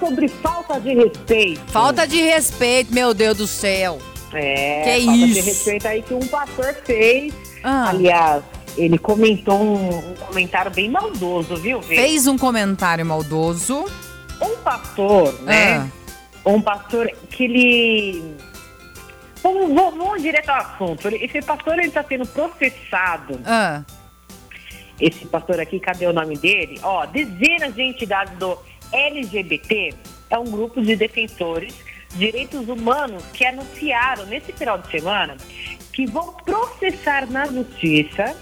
sobre falta de respeito. Falta de respeito, meu Deus do céu. É, Que falta isso? de respeito aí que um pastor fez. Ah. Aliás, ele comentou um, um comentário bem maldoso, viu, Vê? Fez um comentário maldoso. Um pastor, né? Ah. Um pastor que ele. Vamos, vamos, vamos direto ao assunto. Esse pastor ele está sendo processado. Ah. Esse pastor aqui, cadê o nome dele? Ó, dezenas de entidades do LGBT é um grupo de defensores de direitos humanos que anunciaram nesse final de semana que vão processar na justiça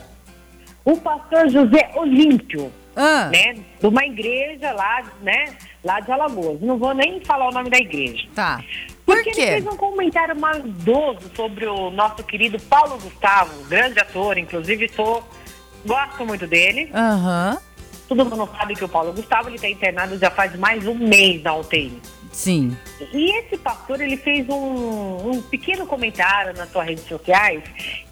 o pastor José Olímpio, Ah. né? De uma igreja lá, né? Lá de Alagoas. Não vou nem falar o nome da igreja. Tá. Por Porque ele quê? fez um comentário maldoso sobre o nosso querido Paulo Gustavo, grande ator, inclusive sou, gosto muito dele. Aham. Todo mundo sabe que o Paulo Gustavo está internado já faz mais um mês na UTI. Sim. E esse pastor ele fez um, um pequeno comentário nas suas redes sociais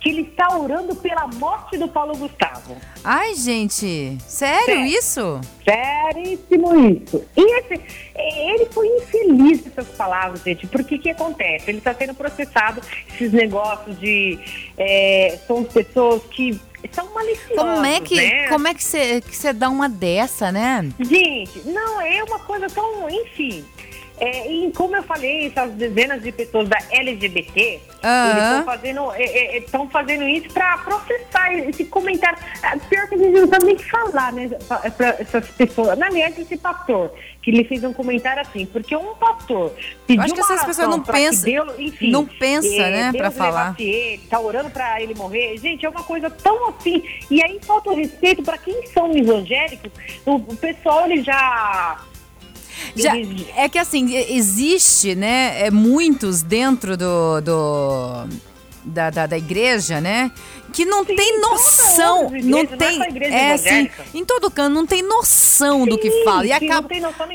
que ele está orando pela morte do Paulo Gustavo. Ai, gente. Sério Sério. isso? Seríssimo isso. E esse, ele foi infeliz nessas palavras, gente, porque que acontece? Ele está sendo processado, esses negócios de. é, são pessoas que são maliciosas. Como é que né? como é que você que você dá uma dessa, né? Gente, não, é uma coisa tão. Enfim. É, e como eu falei, essas dezenas de pessoas da LGBT, eles estão fazendo, é, estão fazendo isso para processar esse comentário. Ah, Pior que a gente não sabe nem falar, né? Para essas pessoas. Na verdade, esse pastor, que ele fez um comentário assim, porque um pastor pediu Eu acho que essas pessoas não pensam- Deus, enfim, não pensa, né, pra falar. ele, tá orando pra ele morrer. Gente, é uma coisa tão assim. E aí falta o respeito para quem são evangélicos. O, o pessoal, ele já. Já, é que assim, existe, né, é, muitos dentro do, do da, da, da igreja, né, que não Sim, tem noção, igrejas, não é tem, é assim, evangélica. em todo canto, não tem noção do que Sim, fala e sim, acaba,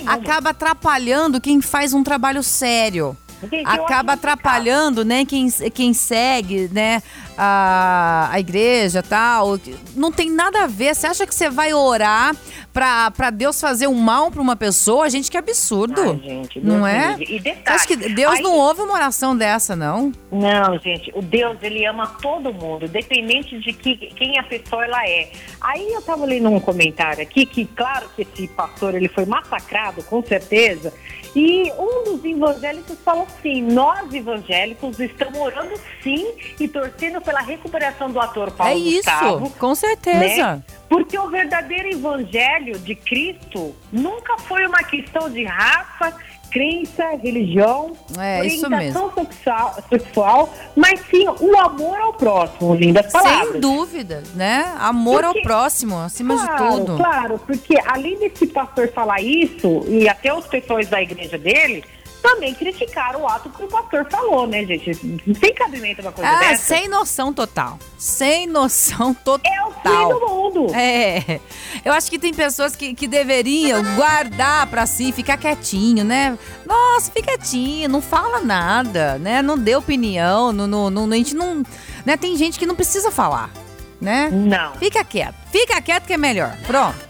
acaba atrapalhando quem faz um trabalho sério. Gente, acho acaba atrapalhando, né, quem, quem segue, né, a, a igreja tal. Não tem nada a ver. Você acha que você vai orar pra, pra Deus fazer um mal pra uma pessoa? Gente, que absurdo. Ai, gente, Deus não é? E detalhe, acha que Deus aí- não ouve uma oração dessa, não? Não, gente, o Deus, ele ama todo mundo, independente de que, quem a pessoa ela é. Aí eu tava lendo um comentário aqui, que claro que esse pastor, ele foi massacrado, com certeza, e um dos evangélicos falou assim, nós evangélicos estamos orando sim e torcendo pela recuperação do ator Paulo é isso, Gustavo, com certeza. né? Porque o verdadeiro evangelho de Cristo nunca foi uma questão de raça, crença, religião, É, orientação sexual, sexual, mas sim o amor ao próximo, lindas palavras. Sem dúvida, né? Amor Porque- ao próximo, acima Claro, de tudo. claro, porque além desse pastor falar isso, e até as pessoas da igreja dele, também criticaram o ato que o pastor falou, né, gente? Não tem cabimento uma coisa Ah, dessa. sem noção total. Sem noção total. É o fim do mundo. É, eu acho que tem pessoas que, que deveriam guardar pra si, ficar quietinho, né? Nossa, fica quietinho, não fala nada, né? Não dê opinião, não, não, não- a gente não, né? Tem gente que não precisa falar, né? Não. Fica quieto, fica quieto que é melhor. Pronto.